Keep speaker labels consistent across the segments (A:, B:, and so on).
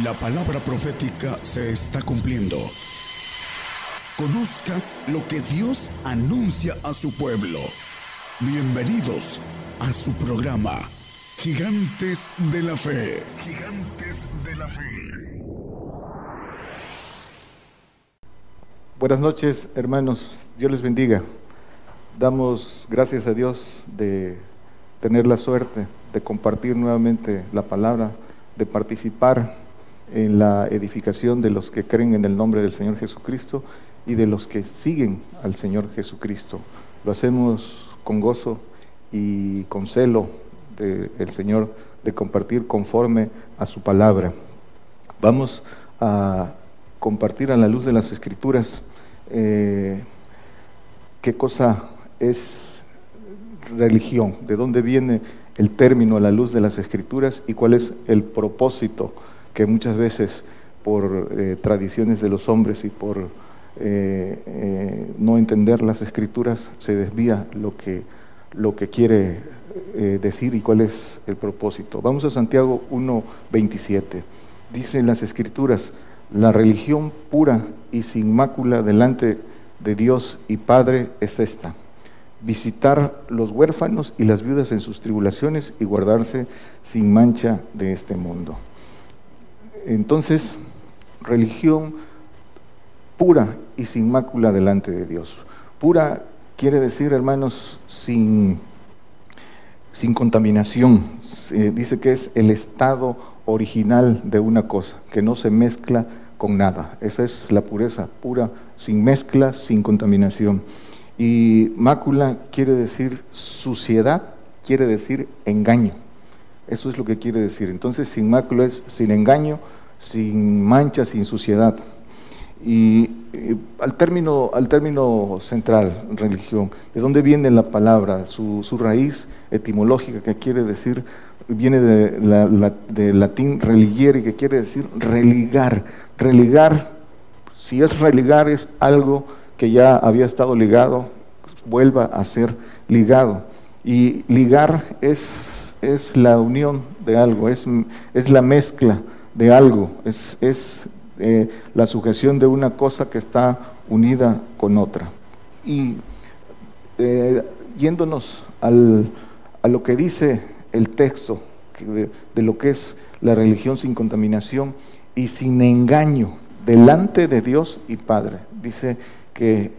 A: La palabra profética se está cumpliendo. Conozca lo que Dios anuncia a su pueblo. Bienvenidos a su programa, Gigantes de la Fe. Gigantes de la Fe.
B: Buenas noches, hermanos. Dios les bendiga. Damos gracias a Dios de tener la suerte de compartir nuevamente la palabra, de participar en la edificación de los que creen en el nombre del Señor Jesucristo y de los que siguen al Señor Jesucristo. Lo hacemos con gozo y con celo del Señor de compartir conforme a su palabra. Vamos a compartir a la luz de las Escrituras eh, qué cosa es religión, de dónde viene el término a la luz de las Escrituras y cuál es el propósito que muchas veces por eh, tradiciones de los hombres y por eh, eh, no entender las escrituras se desvía lo que, lo que quiere decir y cuál es el propósito. Vamos a Santiago 1.27. Dice en las escrituras, la religión pura y sin mácula delante de Dios y Padre es esta, visitar los huérfanos y las viudas en sus tribulaciones y guardarse sin mancha de este mundo. Entonces, religión pura y sin mácula delante de Dios. Pura quiere decir, hermanos, sin, sin contaminación. dice que es el estado original de una cosa, que no se mezcla con nada. Esa es la pureza pura, sin mezcla, sin contaminación. Y mácula quiere decir suciedad, quiere decir engaño. Eso es lo que quiere decir. Entonces, sin mácula es sin engaño, sin mancha, sin suciedad. Y, al, término, al término central, religión, ¿de dónde viene la palabra? Su, raíz etimológica que quiere decir, viene de, la, de latín religere, que quiere decir religar. Religar, si es religar, es algo que ya había estado ligado, vuelva a ser ligado. Y ligar es, es la unión de algo, es, es la mezcla de algo, es, es eh, la sujeción de una cosa que está unida con otra. Y eh, yéndonos al, a lo que dice el texto de, de lo que es la religión sin contaminación y sin engaño delante de Dios y Padre. Dice que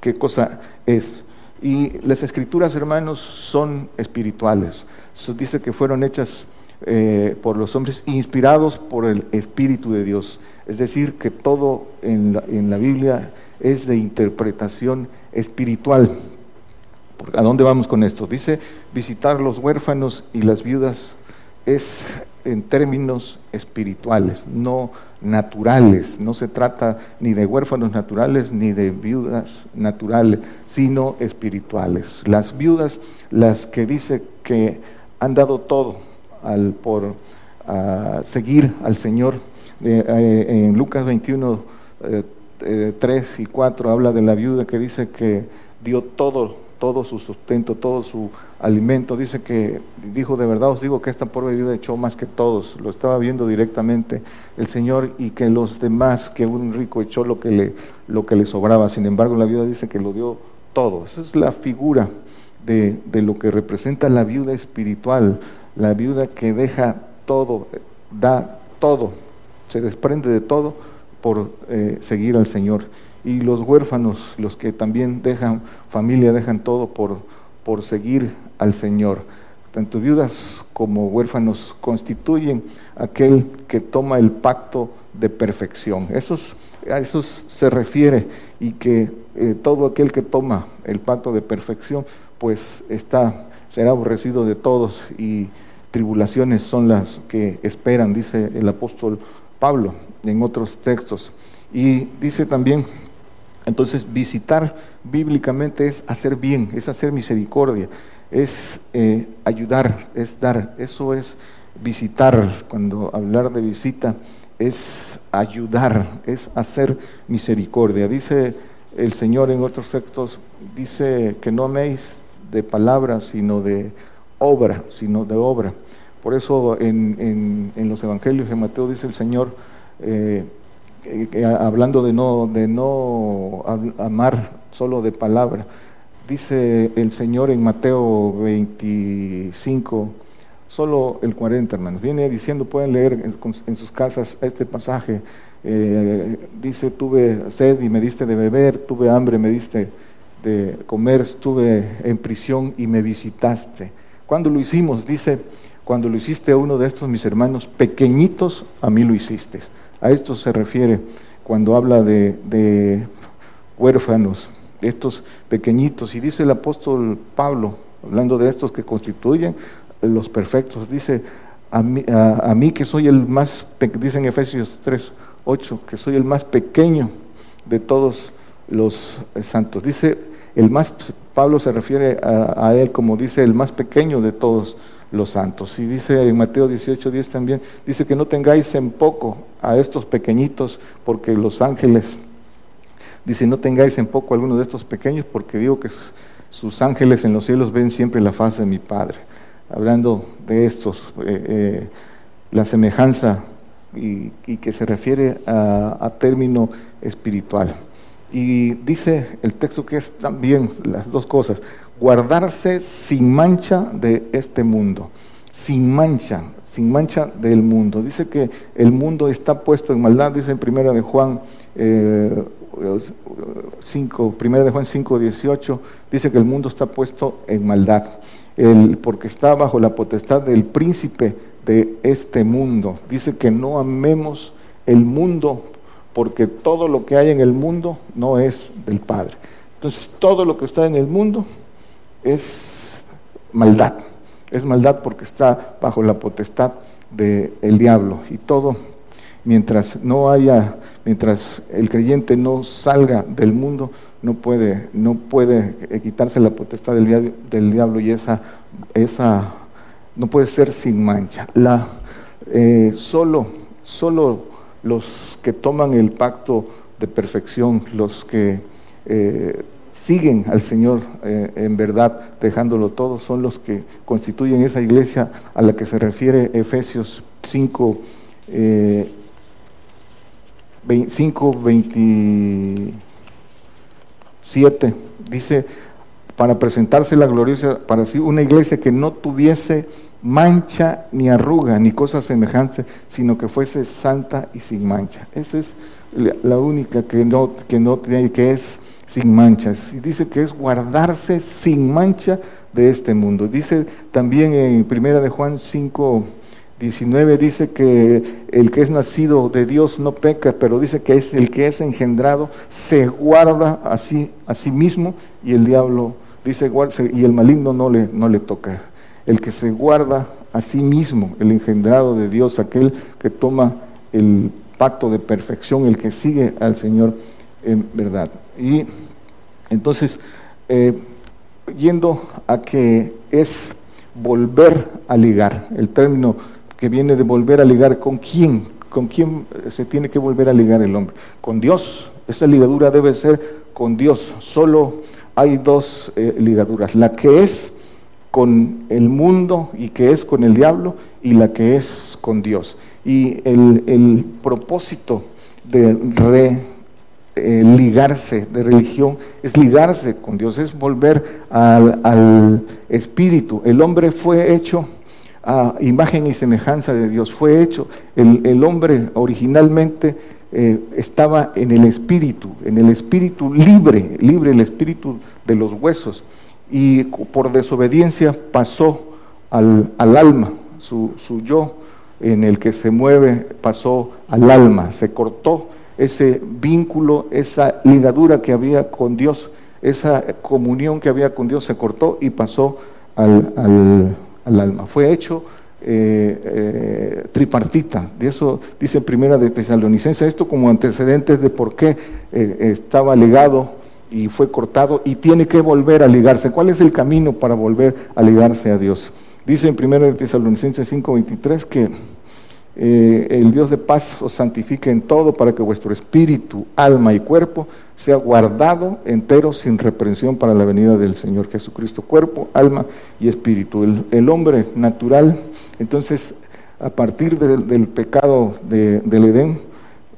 B: qué cosa es. Y las escrituras, hermanos, son espirituales. dice que fueron hechas eh, por los hombres, inspirados por el Espíritu de Dios. Es decir, que todo en la, en la Biblia es de interpretación espiritual. ¿A dónde vamos con esto? Dice, visitar los huérfanos y las viudas es en términos espirituales, no naturales. No se trata ni de huérfanos naturales ni de viudas naturales, sino espirituales. Las viudas, las que dice que han dado todo al, por seguir al Señor. Eh, en Lucas 21, 3 eh, eh, y 4 habla de la viuda que dice que dio todo, todo su sustento, todo su alimento. Dice que, dijo, de verdad os digo que esta pobre viuda echó más que todos. Lo estaba viendo directamente el Señor y que los demás, que un rico echó lo que le, lo que le sobraba. Sin embargo, la viuda dice que lo dio todo. Esa es la figura de, de lo que representa la viuda espiritual la viuda que deja todo, da todo, se desprende de todo por eh, seguir al Señor. Y los huérfanos, los que también dejan familia, dejan todo por, por seguir al Señor. Tanto viudas como huérfanos constituyen aquel que toma el pacto de perfección. Esos, a esos se refiere y que eh, todo aquel que toma el pacto de perfección, pues está será aborrecido de todos y tribulaciones son las que esperan, dice el apóstol Pablo en otros textos. Y dice también, entonces visitar bíblicamente es hacer bien, es hacer misericordia, es eh, ayudar, es dar, eso es visitar, cuando hablar de visita es ayudar, es hacer misericordia. Dice el Señor en otros textos, dice que no améis de palabras, sino de obra, sino de obra. Por eso en, los evangelios de Mateo dice el Señor, eh, hablando de no, de no amar solo de palabra, dice el Señor en Mateo 25, solo el 40, hermanos. Viene diciendo, pueden leer en, sus casas este pasaje. Eh, dice, tuve sed y me diste de beber, tuve hambre, me diste de comer, estuve en prisión y me visitaste. ¿Cuándo lo hicimos? Dice, cuando lo hiciste a uno de estos mis hermanos pequeñitos, a mí lo hiciste. A esto se refiere cuando habla de huérfanos, estos pequeñitos. Y dice el apóstol Pablo, hablando de estos que constituyen los perfectos, dice, a mí, que soy el más, dice en Efesios 3, 8, que soy el más pequeño de todos los santos. Dice, el más, Pablo se refiere a, a, él como dice, el más pequeño de todos los santos. Y dice en Mateo 18, 10 también, dice que no tengáis en poco a estos pequeñitos, porque los ángeles Dice, no tengáis en poco alguno de estos pequeños, porque digo que sus ángeles en los cielos ven siempre la faz de mi Padre. Hablando de estos, eh, eh, la semejanza y, que se refiere a, término espiritual. Y dice el texto que es también las dos cosas, guardarse sin mancha de este mundo, sin mancha, sin mancha del mundo. Dice que el mundo está puesto en maldad, dice en primera de Juan eh, 5, primera de Juan 5, 18, dice que el mundo está puesto en maldad, porque está bajo la potestad del príncipe de este mundo. Dice que no amemos el mundo, porque todo lo que hay en el mundo no es del Padre. Entonces, todo lo que está en el mundo es maldad. Es maldad porque está bajo la potestad del diablo. Y todo, mientras no haya mientras el creyente no salga del mundo, no puede, no puede quitarse la potestad del, diablo y esa, esa no puede ser sin mancha. La, eh, solo, solo los que toman el pacto de perfección, los que eh, siguen al Señor eh, en verdad, dejándolo todo, son los que constituyen esa iglesia a la que se refiere Efesios 5, 5, 27, dice, para presentarse la gloriosa, para sí, una iglesia que no tuviese mancha ni arruga ni cosa semejante, sino que fuese santa y sin mancha. Esa es la única que no, que no tiene, que es sin manchas. Y dice que es guardarse sin mancha de este mundo. Dice también en primera de Juan 5, 19 dice que el que es nacido de Dios no peca, pero dice que es el que es engendrado se guarda a sí, a sí mismo y el diablo dice y el maligno no le, no le toca. El que se guarda a sí mismo, el engendrado de Dios, aquel que toma el pacto de perfección, el que sigue al Señor en verdad. Y entonces, eh, yendo a que es volver a ligar, el término que viene de volver a ligar con quién, con quién se tiene que volver a ligar el hombre, con Dios. Esa ligadura debe ser con Dios. Solo hay dos eh, ligaduras, la que es con el mundo y que es con el diablo y la que es con Dios. Y el, propósito de re, eh, ligarse de religión es ligarse con Dios, es volver al, al espíritu. El hombre fue hecho a imagen y semejanza de Dios. Fue hecho, el, hombre originalmente eh, estaba en el espíritu, en el espíritu libre, libre el espíritu de los huesos, y por desobediencia pasó al, alma, su, su yo en el que se mueve pasó al alma, se cortó ese vínculo, esa ligadura que había con Dios, esa comunión que había con Dios se cortó y pasó al, al, al alma. Fue hecho eh, eh, tripartita. De eso dice Primera de Tesalonicense, esto como antecedentes de por qué eh, estaba ligado y fue cortado y tiene que volver a ligarse. ¿Cuál es el camino para volver a ligarse a Dios? Dice en Primera de Tesalonicenses 5:23 que el Dios de paz os santifique en todo para que vuestro espíritu, alma y cuerpo sea guardado entero sin reprensión para la venida del Señor Jesucristo, cuerpo, alma y espíritu. El, hombre natural Entonces, a partir del pecado del Edén,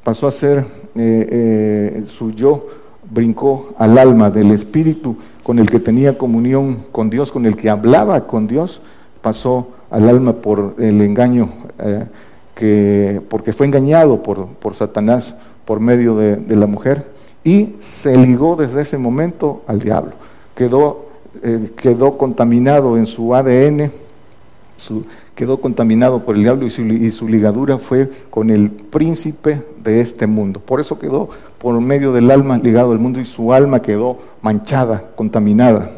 B: pasó a ser eh, eh, su yo, brincó al alma del espíritu con el que tenía comunión con Dios, con el que hablaba con Dios, pasó al alma por el engaño, eh, que, porque fue engañado por, por Satanás por medio de, la mujer y se ligó desde ese momento al diablo. Quedó, quedó contaminado en su ADN, quedó contaminado por el diablo y su, ligadura fue con el príncipe de este mundo. Por eso quedó por medio del alma ligado al mundo y su alma quedó manchada, contaminada.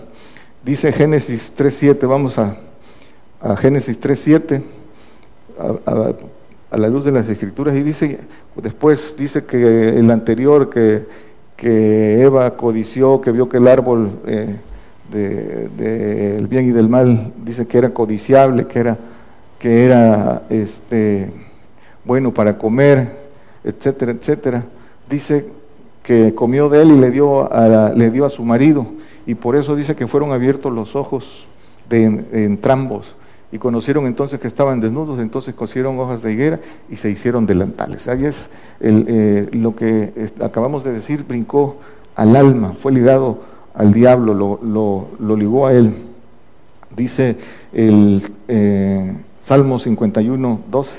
B: Dice Génesis 3.7, vamos a, Génesis 3.7, a, a, la luz de las escrituras, y dice, después dice que el anterior que, Eva codició, que vio que el árbol del eh, de, bien y del mal, dice que era codiciable, que era que era este, bueno para comer, etcétera, etcétera. Dice que comió de él y le dio a, le dio a su marido, y por eso dice que fueron abiertos los ojos de, entrambos y conocieron entonces que estaban desnudos, entonces cosieron hojas de higuera y se hicieron delantales. Ahí es eh, lo que acabamos de decir, brincó al alma, fue ligado al diablo, lo, lo, ligó a él. Dice el, eh, Salmo 51, 12.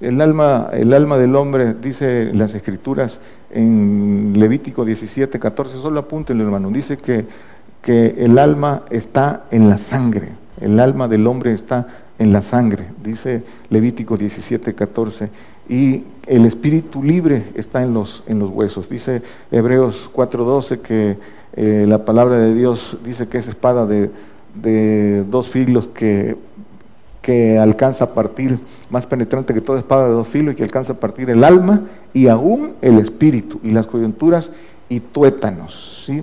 B: El alma, el alma del hombre, dice las escrituras en Levítico 17, 14, solo apúntenlo hermano, dice que, que el alma está en la sangre, el alma del hombre está en la sangre, dice Levítico 17, 14, y el espíritu libre está en los, en los huesos. Dice Hebreos 4, 12 que eh, la palabra de Dios dice que es espada de, de dos filos que que alcanza a partir, más penetrante que toda espada de dos filos, y que alcanza a partir el alma y aún el espíritu, y las coyunturas y tuétanos. ¿sí?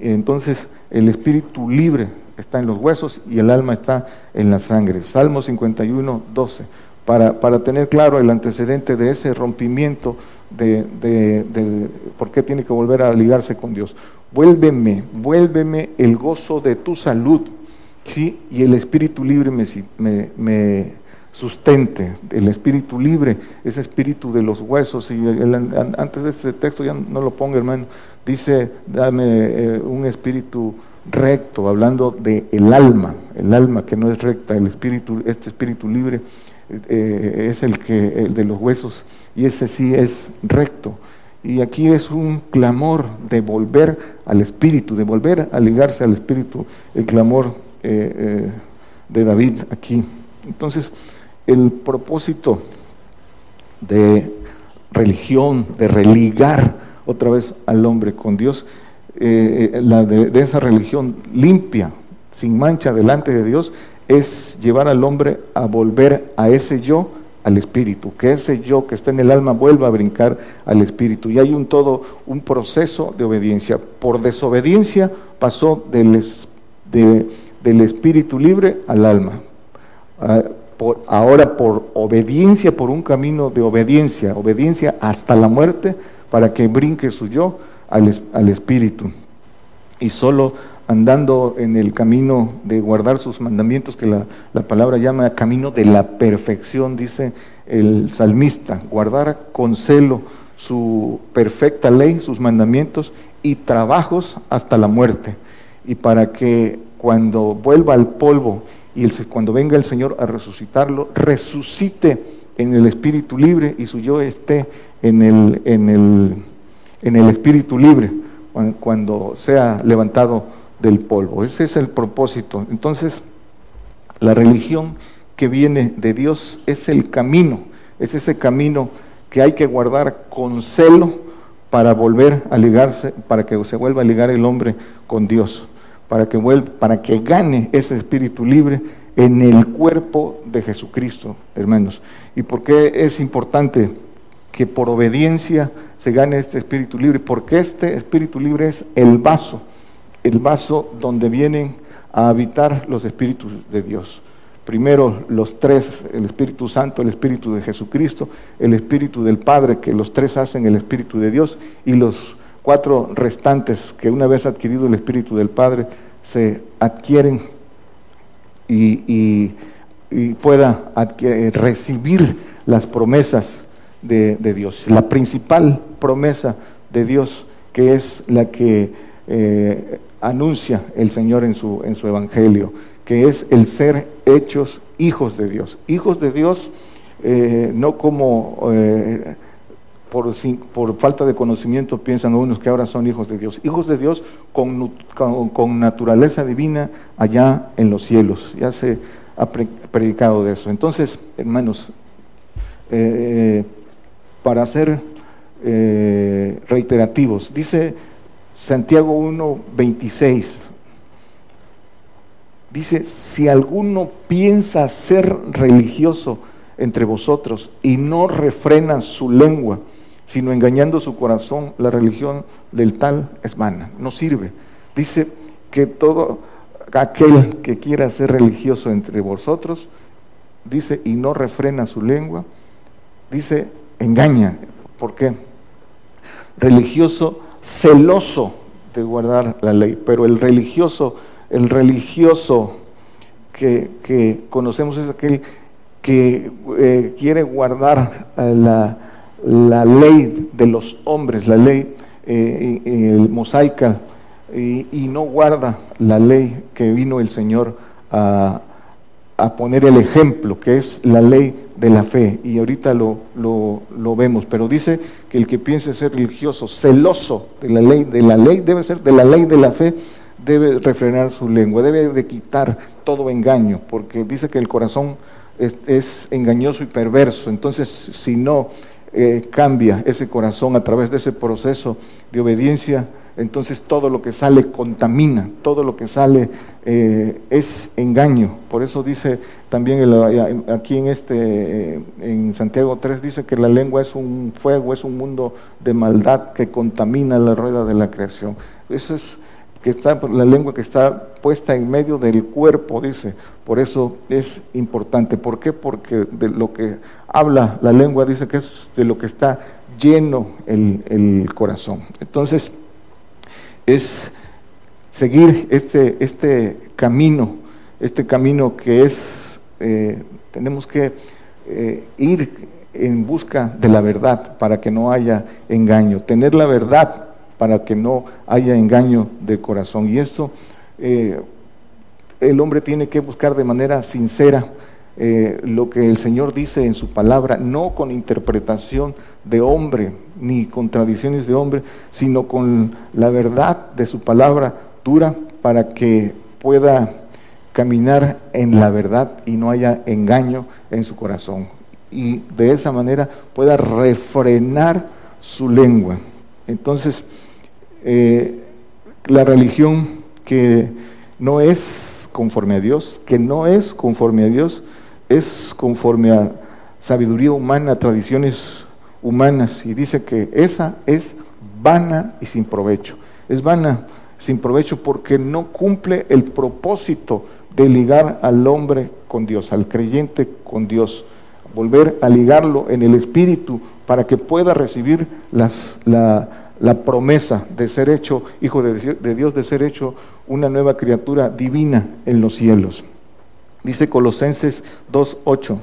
B: Entonces, el espíritu libre está en los huesos y el alma está en la sangre. Salmo 51, 12. Para, para tener claro el antecedente de ese rompimiento de, de, por qué tiene que volver a ligarse con Dios. Vuélveme, vuélveme el gozo de tu salud ¿sí? y el espíritu libre me, me, sustente, el espíritu libre, ese espíritu de los huesos, y antes de este texto ya no lo ponga hermano, dice, dame eh, un espíritu recto, hablando de el alma, el alma que no es recta, el espíritu, este espíritu libre eh, es el que, el de los huesos, y ese sí es recto. Y aquí es un clamor de volver al espíritu, de volver a ligarse al espíritu, el clamor eh, eh, de David aquí. Entonces, el propósito de religión, de religar otra vez al hombre con Dios, eh, la de, esa religión limpia, sin mancha delante de Dios, es llevar al hombre a volver a ese yo, al espíritu, que ese yo que está en el alma vuelva a brincar al espíritu. Y hay un todo, un proceso de obediencia. Por desobediencia pasó del, de, del espíritu libre al alma. Ah, por, ahora por obediencia, por un camino de obediencia, obediencia hasta la muerte, para que brinque su yo al, espíritu. Y solo andando en el camino de guardar sus mandamientos, que la, la, palabra llama camino de la perfección, dice el salmista, guardar con celo su perfecta ley, sus mandamientos y trabajos hasta la muerte. Y para que cuando vuelva al polvo y cuando venga el Señor a resucitarlo, resucite en el espíritu libre y su yo esté en el, en el, en el espíritu libre cuando sea levantado del polvo. Ese es el propósito. Entonces, la religión que viene de Dios es el camino, es ese camino que hay que guardar con celo para volver a ligarse, para que se vuelva a ligar el hombre con Dios para que, vuelva, para que gane ese espíritu libre en el cuerpo de Jesucristo, hermanos. ¿Y por qué es importante que por obediencia se gane este espíritu libre? Porque este espíritu libre es el vaso, el vaso donde vienen a habitar los espíritus de Dios. Primero los tres, el Espíritu Santo, el Espíritu de Jesucristo, el Espíritu del Padre, que los tres hacen el Espíritu de Dios, y los cuatro restantes que una vez adquirido el Espíritu del Padre se adquieren y, y pueda recibir las promesas de, Dios. La principal promesa de Dios, que es la que eh, anuncia el Señor en su, en su Evangelio, que es el ser hechos hijos de Dios. Hijos de Dios eh, no como eh, por, por, falta de conocimiento piensan unos que ahora son hijos de Dios. Hijos de Dios con, con, naturaleza divina allá en los cielos. Ya se ha predicado de eso. Entonces, hermanos, eh, para ser reiterativos, dice Santiago 1, 26, dice, si alguno piensa ser religioso, entre vosotros y no refrena su lengua, sino engañando su corazón, la religión del tal es vana, no sirve. Dice que todo aquel que quiera ser religioso entre vosotros, dice, y no refrena su lengua, dice, engaña. ¿Por qué? Religioso celoso de guardar la ley, pero el religioso, el religioso que, conocemos es aquel que eh, quiere guardar eh, la, ley de los hombres, la ley eh, mosaica, y, no guarda la ley que vino el Señor a, poner el ejemplo, que es la ley de la fe. Y ahorita lo, lo, vemos, pero dice que el que piense ser religioso, celoso de la ley, de la ley debe ser de la ley de la fe, debe refrenar su lengua, debe de quitar todo engaño, porque dice que el corazón es, engañoso y perverso. Entonces, si no eh, cambia ese corazón a través de ese proceso de obediencia, entonces todo lo que sale contamina, todo lo que sale eh, es engaño. Por eso dice también aquí en este eh, en Santiago 3 dice que la lengua es un fuego, es un mundo de maldad que contamina la rueda de la creación. Eso es que está la lengua que está puesta en medio del cuerpo, dice. Por eso es importante. ¿Por qué? Porque de lo que habla la lengua dice que es de lo que está lleno el, corazón. Entonces, es seguir este, este camino, este camino que es, eh, tenemos que eh, ir en busca de la verdad para que no haya engaño, tener la verdad para que no haya engaño de corazón. Y esto eh, el hombre tiene que buscar de manera sincera eh, lo que el Señor dice en su palabra, no con interpretación de hombre ni con tradiciones de hombre, sino con la verdad de su palabra dura para que pueda caminar en la verdad y no haya engaño en su corazón. Y de esa manera pueda refrenar su lengua. Entonces, eh, la religión que no es conforme a Dios, que no es conforme a Dios, es conforme a sabiduría humana, tradiciones humanas, y dice que esa es vana y sin provecho. Es vana, sin provecho, porque no cumple el propósito de ligar al hombre con Dios, al creyente con Dios, volver a ligarlo en el espíritu para que pueda recibir la, la promesa de ser hecho hijo de Dios, de ser hecho una nueva criatura divina en los cielos. Dice Colosenses 2.8.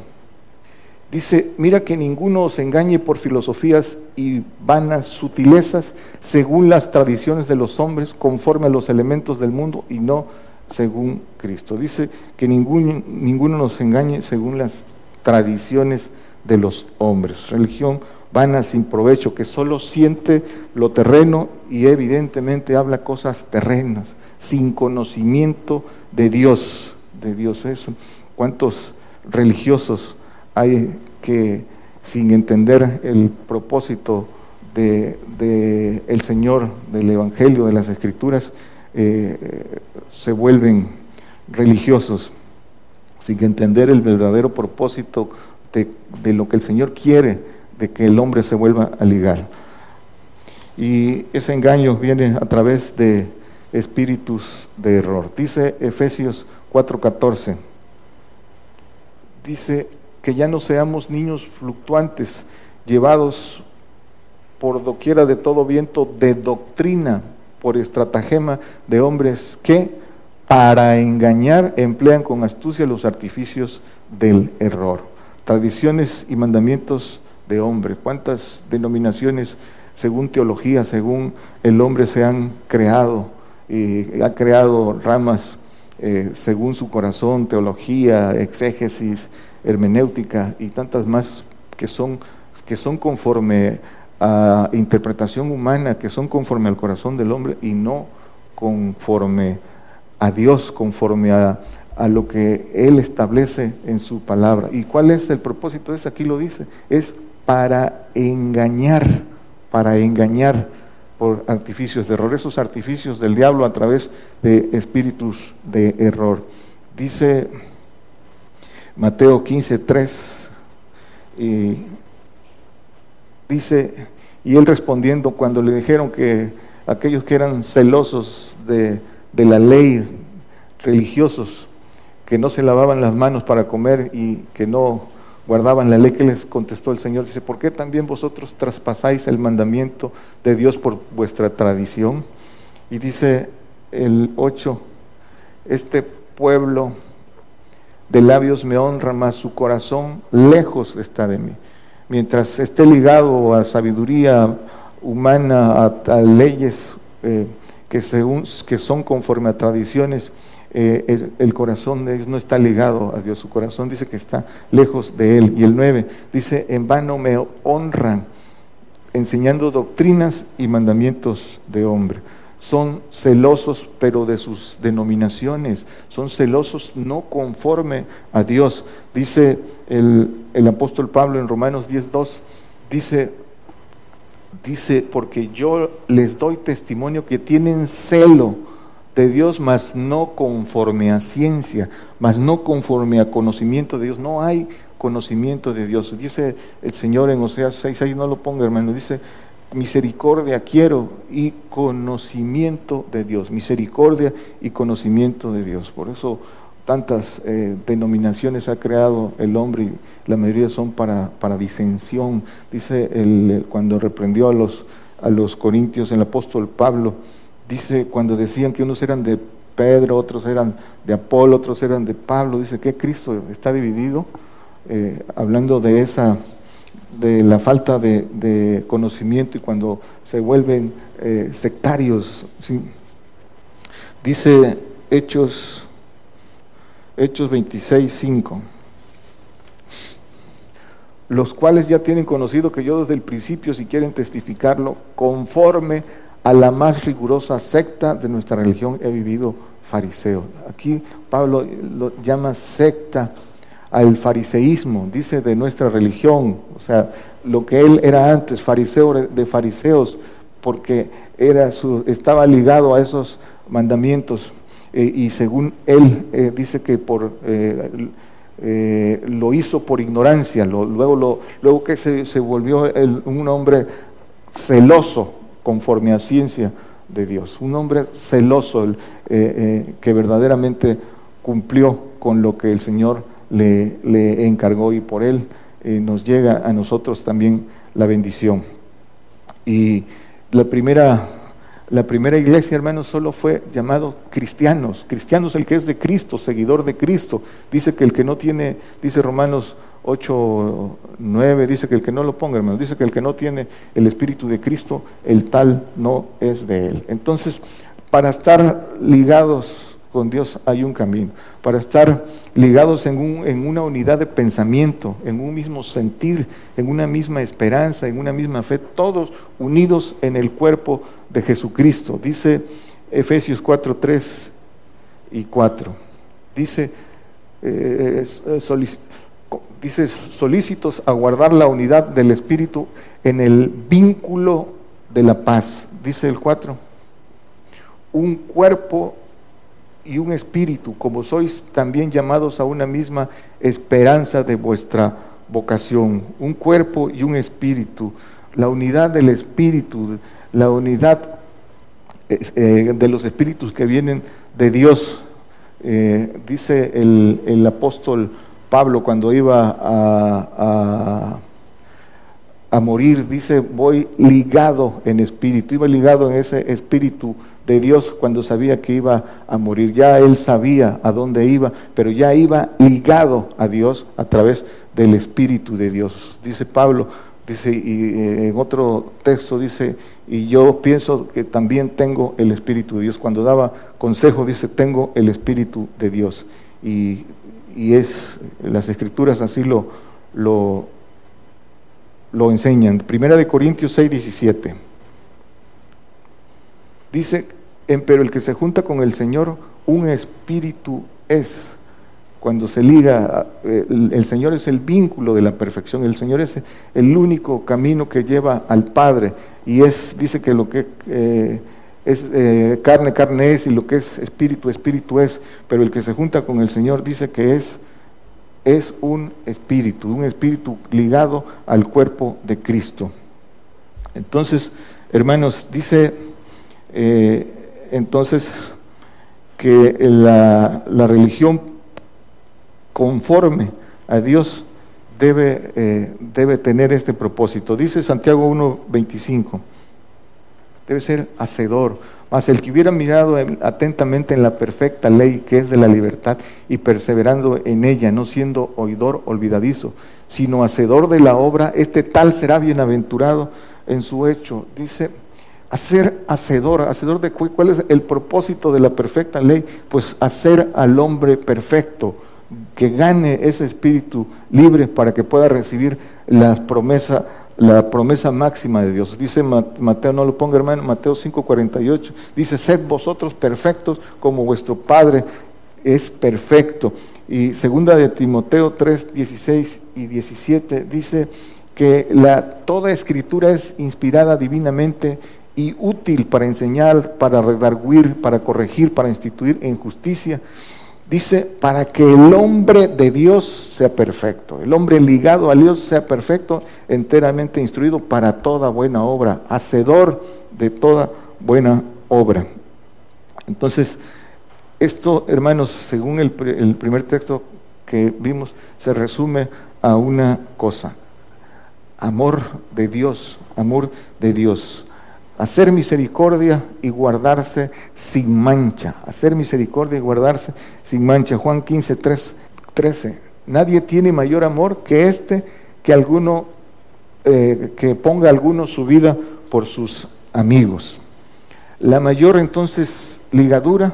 B: Dice, mira que ninguno os engañe por filosofías y vanas sutilezas según las tradiciones de los hombres, conforme a los elementos del mundo y no según Cristo. Dice que ninguno, ninguno nos engañe según las tradiciones de los hombres. Religión vana sin provecho, que solo siente lo terreno y evidentemente habla cosas terrenas, sin conocimiento de Dios, de Dios eso. ¿Cuántos religiosos hay que sin entender el propósito de, el Señor, del Evangelio, de las Escrituras, eh, se vuelven religiosos, sin entender el verdadero propósito de, de lo que el Señor quiere de que el hombre se vuelva a ligar. Y ese engaño viene a través de espíritus de error. Dice Efesios 4:14, dice que ya no seamos niños fluctuantes, llevados por doquiera de todo viento de doctrina, por estratagema de hombres que para engañar emplean con astucia los artificios del error. Tradiciones y mandamientos de hombre. ¿Cuántas denominaciones, según teología, según el hombre, se han creado? Y ha creado ramas eh, según su corazón, teología, exégesis, hermenéutica y tantas más que son, que son conforme a interpretación humana, que son conforme al corazón del hombre y no conforme a Dios, conforme a, a lo que Él establece en su palabra. ¿Y cuál es el propósito de eso? Aquí lo dice, es para engañar, para engañar por artificios de error, esos artificios del diablo a través de espíritus de error. Dice Mateo 15, 3, y dice, y él respondiendo cuando le dijeron que aquellos que eran celosos de, de la ley, religiosos, que no se lavaban las manos para comer y que no guardaban la ley que les contestó el Señor. Dice, ¿por qué también vosotros traspasáis el mandamiento de Dios por vuestra tradición? Y dice el 8, este pueblo de labios me honra, mas su corazón lejos está de mí. Mientras esté ligado a sabiduría humana, a, leyes eh, que, según, que son conforme a tradiciones, eh, el, corazón de ellos no está ligado a Dios, su corazón dice que está lejos de Él. Y el 9 dice, en vano me honran, enseñando doctrinas y mandamientos de hombre. Son celosos, pero de sus denominaciones, son celosos no conforme a Dios. Dice el, el apóstol Pablo en Romanos 10.2, dice, dice, porque yo les doy testimonio que tienen celo de Dios, mas no conforme a ciencia, mas no conforme a conocimiento de Dios. No hay conocimiento de Dios. Dice el Señor en Oseas 6, ahí no lo ponga hermano, dice, misericordia quiero y conocimiento de Dios, misericordia y conocimiento de Dios. Por eso tantas eh, denominaciones ha creado el hombre y la mayoría son para, para disensión. Dice el, cuando reprendió a los, a los corintios el apóstol Pablo, Dice, cuando decían que unos eran de Pedro, otros eran de Apolo, otros eran de Pablo, dice que Cristo está dividido, eh, hablando de esa, de la falta de, conocimiento y cuando se vuelven eh, sectarios. Dice Hechos, Hechos 26, 5 los cuales ya tienen conocido que yo desde el principio, si quieren testificarlo, conforme a la más rigurosa secta de nuestra religión he vivido fariseo. Aquí Pablo lo llama secta al fariseísmo, dice de nuestra religión, o sea, lo que él era antes, fariseo de fariseos, porque era estaba ligado a esos mandamientos eh, y según él eh, dice que por eh, lo hizo por ignorancia, luego, lo, luego que se volvió un hombre celoso conforme a ciencia de Dios. Un hombre celoso eh, eh, que verdaderamente cumplió con lo que el Señor le, le encargó y por él eh, nos llega a nosotros también la bendición. Y la primera, la primera iglesia, hermanos, solo fue llamado cristianos. Cristianos el que es de Cristo, seguidor de Cristo. Dice que el que no tiene, dice Romanos 8, 9, dice que el que no lo ponga, hermano, dice que el que no tiene el Espíritu de Cristo, el tal no es de él. Entonces, para estar ligados con Dios hay un camino, para estar ligados en, un, en una unidad de pensamiento, en un mismo sentir, en una misma esperanza, en una misma fe, todos unidos en el cuerpo de Jesucristo. Dice Efesios 4, 3 y 4. Dice, eh, dice, solícitos a guardar la unidad del Espíritu en el vínculo de la paz. Dice el 4, un cuerpo y un espíritu, como sois también llamados a una misma esperanza de vuestra vocación, un cuerpo y un espíritu, la unidad del espíritu, la unidad eh, de los espíritus que vienen de Dios. Eh, dice el, el apóstol Pablo cuando iba a, a morir, dice, voy ligado en espíritu, iba ligado en ese espíritu de Dios cuando sabía que iba a morir. Ya él sabía a dónde iba, pero ya iba ligado a Dios a través del espíritu de Dios. Dice Pablo, dice, y eh, en otro texto dice, y yo pienso que también tengo el espíritu de Dios. Cuando daba consejo, dice, tengo el espíritu de Dios. Y, y es, las escrituras así lo, lo, enseñan. Primera de Corintios 6, 17. Dice, pero el que se junta con el Señor, un espíritu es. Cuando se liga, eh, el, Señor es el vínculo de la perfección, el Señor es el único camino que lleva al Padre. Y es, dice que lo que eh, es eh, carne, carne es, y lo que es espíritu, espíritu es. Pero el que se junta con el Señor dice que es es un espíritu, un espíritu ligado al cuerpo de Cristo. Entonces, hermanos, dice eh, entonces que la, religión conforme a Dios debe, eh, debe tener este propósito. Dice Santiago 1.25, debe ser hacedor. Mas el que hubiera mirado atentamente en la perfecta ley que es de la libertad y perseverando en ella, no siendo oidor olvidadizo, sino hacedor de la obra, este tal será bienaventurado en su hecho. Dice, hacer hacedor, hacedor de cuál es el propósito de la perfecta ley, pues hacer al hombre perfecto, que gane ese espíritu libre para que pueda recibir las promesas la promesa máxima de Dios. Dice Mateo, no lo ponga hermano, Mateo 5:48, dice, sed vosotros perfectos como vuestro Padre es perfecto. Y segunda de Timoteo 3, 16 y 17 dice que la, toda escritura es inspirada divinamente y útil para enseñar, para redarguir, para corregir, para instituir en justicia Dice, para que el hombre de Dios sea perfecto, el hombre ligado a Dios sea perfecto, enteramente instruido para toda buena obra, hacedor de toda buena obra. Entonces, esto, hermanos, según el, primer texto que vimos, se resume a una cosa, amor de Dios, amor de Dios hacer misericordia y guardarse sin mancha. Hacer misericordia y guardarse sin mancha. Juan 15, 13. Nadie tiene mayor amor que este que alguno eh, que ponga alguno su vida por sus amigos. La mayor entonces ligadura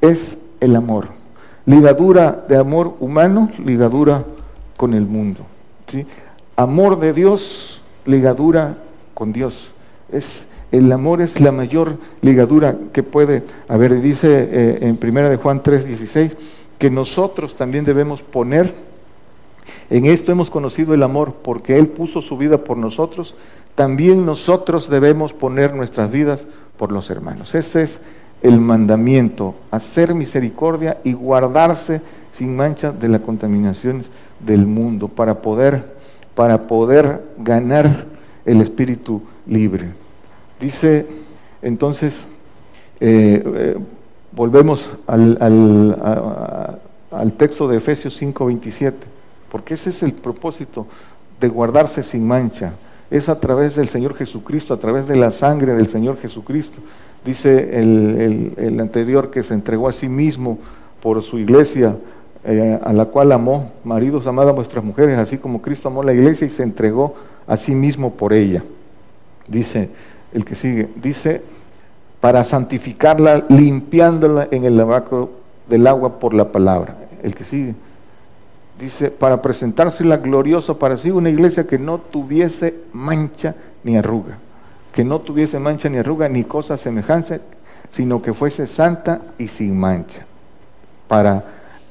B: es el amor. Ligadura de amor humano, ligadura con el mundo. ¿sí? Amor de Dios, ligadura con Dios. Es el amor es la mayor ligadura que puede haber. Dice eh, en primera de Juan 3:16 que nosotros también debemos poner en esto hemos conocido el amor porque él puso su vida por nosotros, también nosotros debemos poner nuestras vidas por los hermanos. Ese es el mandamiento, hacer misericordia y guardarse sin mancha de las contaminaciones del mundo para poder para poder ganar el espíritu libre. Dice entonces, eh, eh, volvemos al, al, texto de Efesios 5:27, porque ese es el propósito de guardarse sin mancha. Es a través del Señor Jesucristo, a través de la sangre del Señor Jesucristo. Dice el, anterior que se entregó a sí mismo por su iglesia, eh, a la cual amó, maridos amad a vuestras mujeres, así como Cristo amó la iglesia y se entregó a sí mismo por ella. Dice el que sigue, dice, para santificarla, limpiándola en el lavacro del agua por la palabra. El que sigue, dice, para presentársela gloriosa para sí, una iglesia que no tuviese mancha ni arruga, que no tuviese mancha ni arruga ni cosa semejante, sino que fuese santa y sin mancha. Para,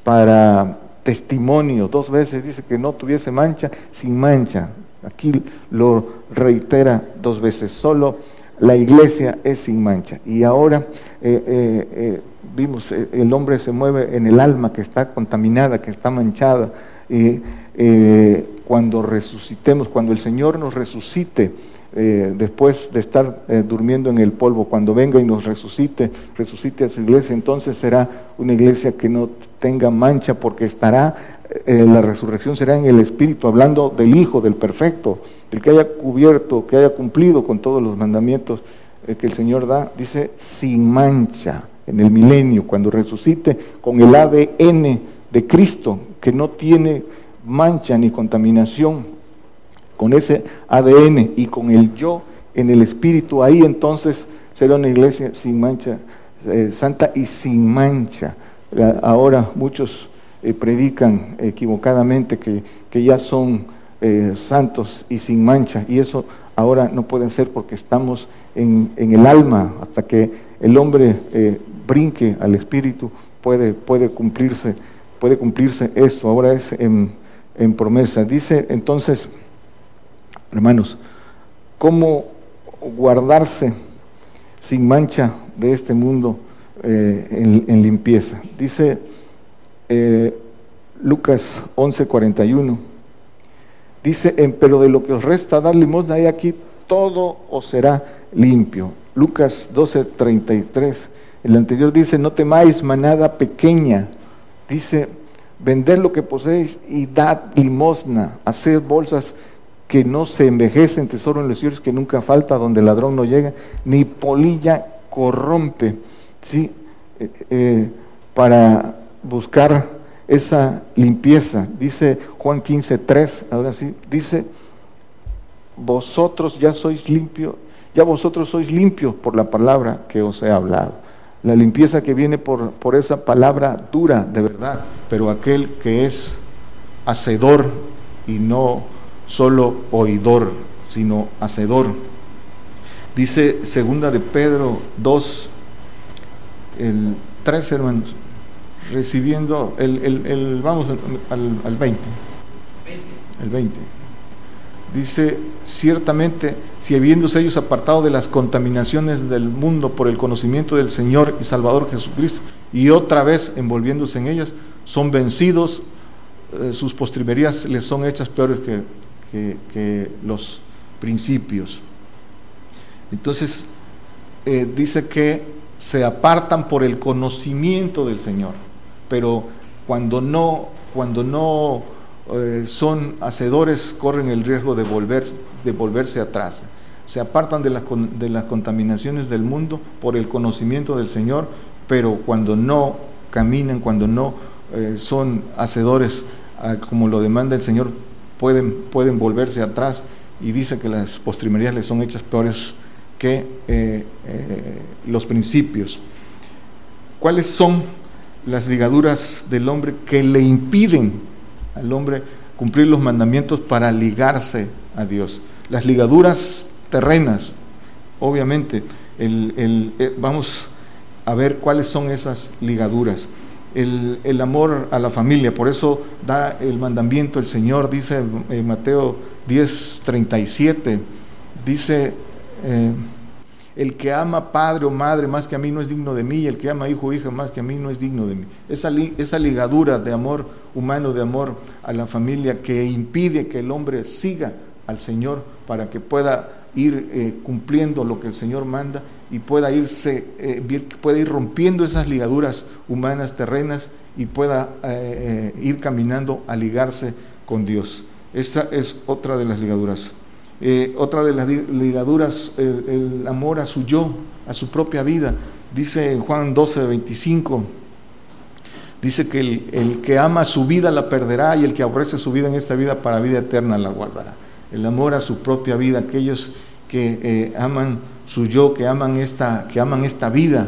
B: para testimonio, dos veces dice que no tuviese mancha, sin mancha, Aquí lo reitera dos veces, solo la iglesia es sin mancha. Y ahora eh, eh, eh, vimos, el hombre se mueve en el alma que está contaminada, que está manchada. Y cuando resucitemos, cuando el Señor nos resucite, después de estar durmiendo en el polvo, cuando venga y nos resucite, resucite a su iglesia, entonces será una iglesia que no tenga mancha porque estará eh, la resurrección será en el Espíritu, hablando del Hijo, del perfecto, el que haya cubierto, que haya cumplido con todos los mandamientos eh, que el Señor da, dice sin mancha en el milenio, cuando resucite con el ADN de Cristo, que no tiene mancha ni contaminación, con ese ADN y con el yo en el Espíritu, ahí entonces será una iglesia sin mancha, eh, santa y sin mancha. ahora muchos eh, predican equivocadamente que, que ya son eh, santos y sin mancha, y eso ahora no pueden ser porque estamos en, en el alma, hasta que el hombre brinque al Espíritu, puede, puede, cumplirse, puede cumplirse esto, ahora es en, en promesa. Dice entonces, hermanos, ¿cómo guardarse sin mancha de este mundo eh, en, limpieza? Dice eh, Lucas 11:41, dice, pero de lo que os resta dar limosna, hay aquí todo os será limpio. Lucas 12:33 el anterior dice, no temáis manada pequeña. Dice, vended lo que poseéis y dad limosna, haced bolsas que no se envejecen, tesoro en los cielos que nunca falta, donde el ladrón no llega, ni polilla corrompe, ¿sí? Eh, eh, para buscar esa limpieza. Dice Juan 15, 3, ahora sí, dice, vosotros ya sois limpios, ya vosotros sois limpios por la palabra que os he hablado la limpieza que viene por, por esa palabra dura de verdad, pero aquel que es hacedor y no solo oidor, sino hacedor. Dice segunda de Pedro 2, el 3 hermanos, recibiendo el, el, vamos al, al 20, el 20. Dice, ciertamente, si habiéndose ellos apartado de las contaminaciones del mundo por el conocimiento del Señor y Salvador Jesucristo, y otra vez envolviéndose en ellas, son vencidos, eh, sus postrimerías les son hechas peores que, los principios. Entonces, eh, dice que se apartan por el conocimiento del Señor, pero cuando no, cuando no eh, son hacedores, corren el riesgo de, volverse, de volverse atrás. Se apartan de, de las contaminaciones del mundo por el conocimiento del Señor, pero cuando no caminan, cuando no eh, son hacedores ah, como lo demanda el Señor, pueden, pueden volverse atrás y dice que las postrimerías les son hechas peores que eh, los principios. ¿Cuáles son las ligaduras del hombre que le impiden al hombre cumplir los mandamientos para ligarse a Dios. Las ligaduras terrenas, obviamente, el, eh, vamos a ver cuáles son esas ligaduras. El, amor a la familia, por eso da el mandamiento el Señor, dice Mateo 10, 37, dice... Eh, el que ama padre o madre más que a mí no es digno de mí, y el que ama hijo o hija más que a mí no es digno de mí. Esa, esa ligadura de amor humano, de amor a la familia, que impide que el hombre siga al Señor para que pueda ir eh, cumpliendo lo que el Señor manda y pueda irse, eh, ir rompiendo esas ligaduras humanas terrenas y pueda eh, ir caminando a ligarse con Dios. Esta es otra de las ligaduras. Eh, otra de las ligaduras, el, amor a su yo, a su propia vida. Dice en Juan 12, 25, dice que el, que ama su vida la perderá y el que aborrece su vida en esta vida para vida eterna la guardará. El amor a su propia vida, aquellos que eh, aman su yo, que aman esta, que aman esta vida,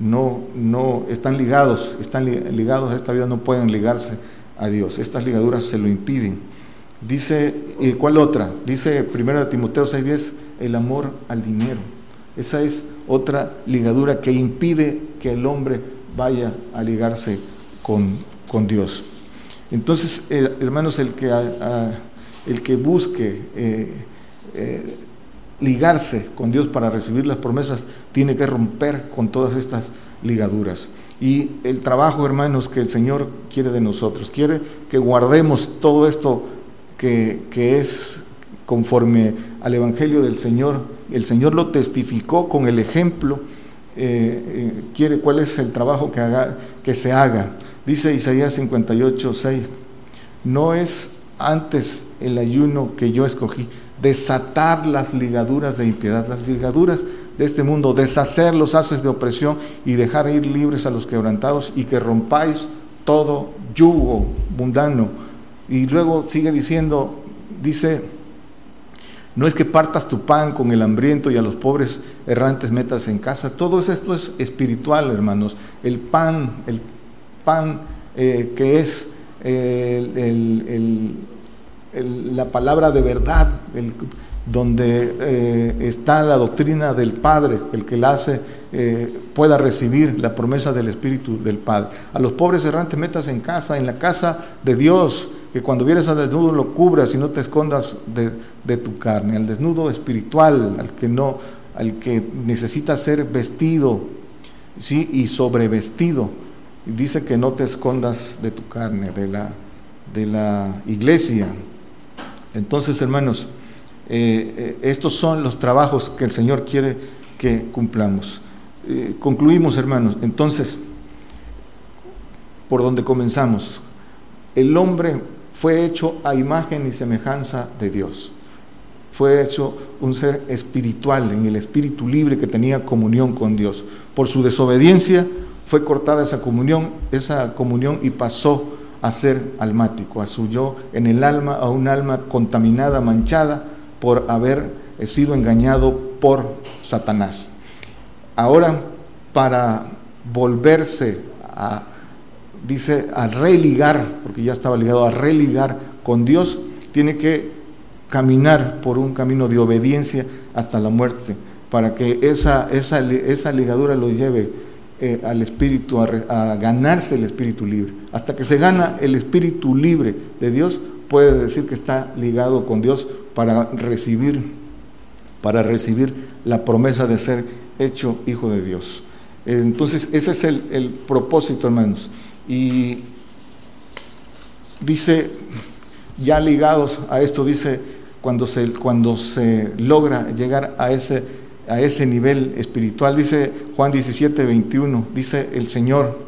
B: no, no están ligados, están ligados a esta vida, no pueden ligarse a Dios. Estas ligaduras se lo impiden. Dice, ¿y ¿cuál otra? Dice 1 Timoteo 6:10, el amor al dinero. Esa es otra ligadura que impide que el hombre vaya a ligarse con, con Dios. Entonces, eh, hermanos, el que, el que busque eh, eh, ligarse con Dios para recibir las promesas tiene que romper con todas estas ligaduras. Y el trabajo, hermanos, que el Señor quiere de nosotros, quiere que guardemos todo esto que, es conforme al Evangelio del Señor. El Señor lo testificó con el ejemplo. Eh, eh, quiere cuál es el trabajo que, que se haga. Dice Isaías 58, 6. no es antes el ayuno que yo escogí, desatar las ligaduras de impiedad, las ligaduras de este mundo, deshacer los haces de opresión y dejar ir libres a los quebrantados y que rompáis todo yugo mundano. Y luego sigue diciendo, dice, no es que partas tu pan con el hambriento y a los pobres errantes metas en casa. Todo esto es espiritual, hermanos. El pan, el pan eh, que es la palabra de verdad, donde eh, está la doctrina del Padre, el que la hace eh, pueda recibir la promesa del Espíritu del Padre. A los pobres errantes metas en casa, en la casa de Dios, que cuando vienes al desnudo lo cubras y no te escondas de, tu carne, al desnudo espiritual, al que no, al que necesita ser vestido, sí, y sobrevestido. Dice que no te escondas de tu carne, de la, de la iglesia. Entonces, hermanos, eh, eh, estos son los trabajos que el Señor quiere que cumplamos. Eh, concluimos, hermanos. Entonces, por donde comenzamos, el hombre fue hecho a imagen y semejanza de Dios. Fue hecho un ser espiritual, en el espíritu libre que tenía comunión con Dios. Por su desobediencia fue cortada esa comunión, esa comunión y pasó a ser almático, a su yo en el alma, a un alma contaminada, manchada por haber sido engañado por Satanás. Ahora, para volverse a dice, a religar, porque ya estaba ligado a religar con Dios, tiene que caminar por un camino de obediencia hasta la muerte, para que esa, esa, esa ligadura lo lleve eh, al espíritu, a, ganarse el espíritu libre. Hasta que se gana el espíritu libre de Dios, puede decir que está ligado con Dios para recibir, para recibir la promesa de ser hecho hijo de Dios. Entonces, ese es el, el propósito, hermanos. Y dice, ya ligados a esto, dice, cuando se, cuando se logra llegar a ese, a ese nivel espiritual, dice Juan 17, 21, dice el Señor,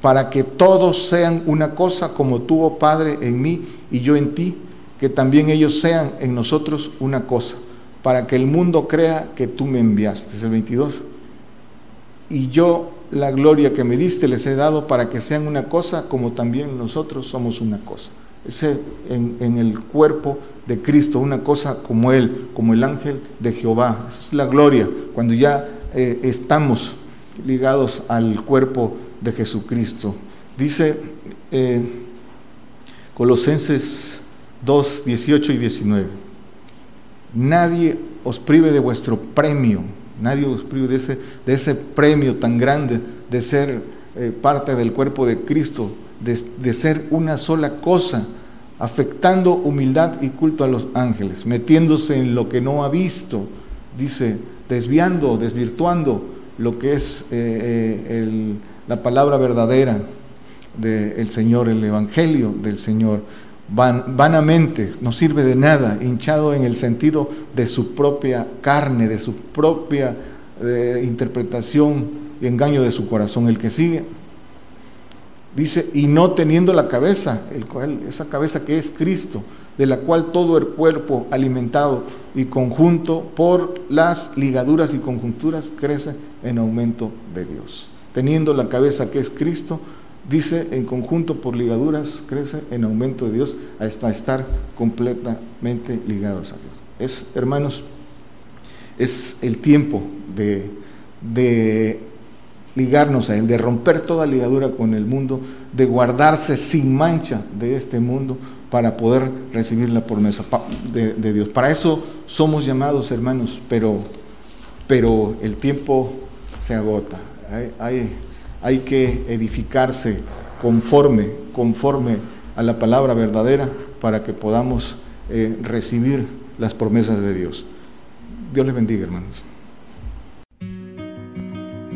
B: para que todos sean una cosa como tuvo oh Padre, en mí y yo en ti, que también ellos sean en nosotros una cosa, para que el mundo crea que tú me enviaste. Es el 22. Y yo la gloria que me diste les he dado para que sean una cosa como también nosotros somos una cosa. Ese en, en, el cuerpo de Cristo, una cosa como Él, como el ángel de Jehová. Esa es la gloria, cuando ya eh, estamos ligados al cuerpo de Jesucristo. Dice eh, Colosenses 2, 18 y 19, nadie os prive de vuestro premio Nadie os prive de ese, de ese premio tan grande de ser eh, parte del cuerpo de Cristo, de, de ser una sola cosa, afectando humildad y culto a los ángeles, metiéndose en lo que no ha visto, dice, desviando, desvirtuando lo que es eh, eh, la palabra verdadera del Señor, el Evangelio del Señor vanamente, no sirve de nada, hinchado en el sentido de su propia carne, de su propia eh, interpretación y engaño de su corazón. El que sigue dice, y no teniendo la cabeza, el cual, esa cabeza que es Cristo, de la cual todo el cuerpo alimentado y conjunto por las ligaduras y conjunturas crece en aumento de Dios. Teniendo la cabeza que es Cristo, dice en conjunto por ligaduras, crece en aumento de Dios hasta estar completamente ligados a Dios. Es, hermanos, es el tiempo de, de ligarnos a Él, de romper toda ligadura con el mundo, de guardarse sin mancha de este mundo para poder recibir la promesa de, Dios. Para eso somos llamados, hermanos, pero, pero el tiempo se agota. Hay, hay que edificarse conforme, conforme a la palabra verdadera para que podamos eh, recibir las promesas de Dios. Dios les bendiga, hermanos.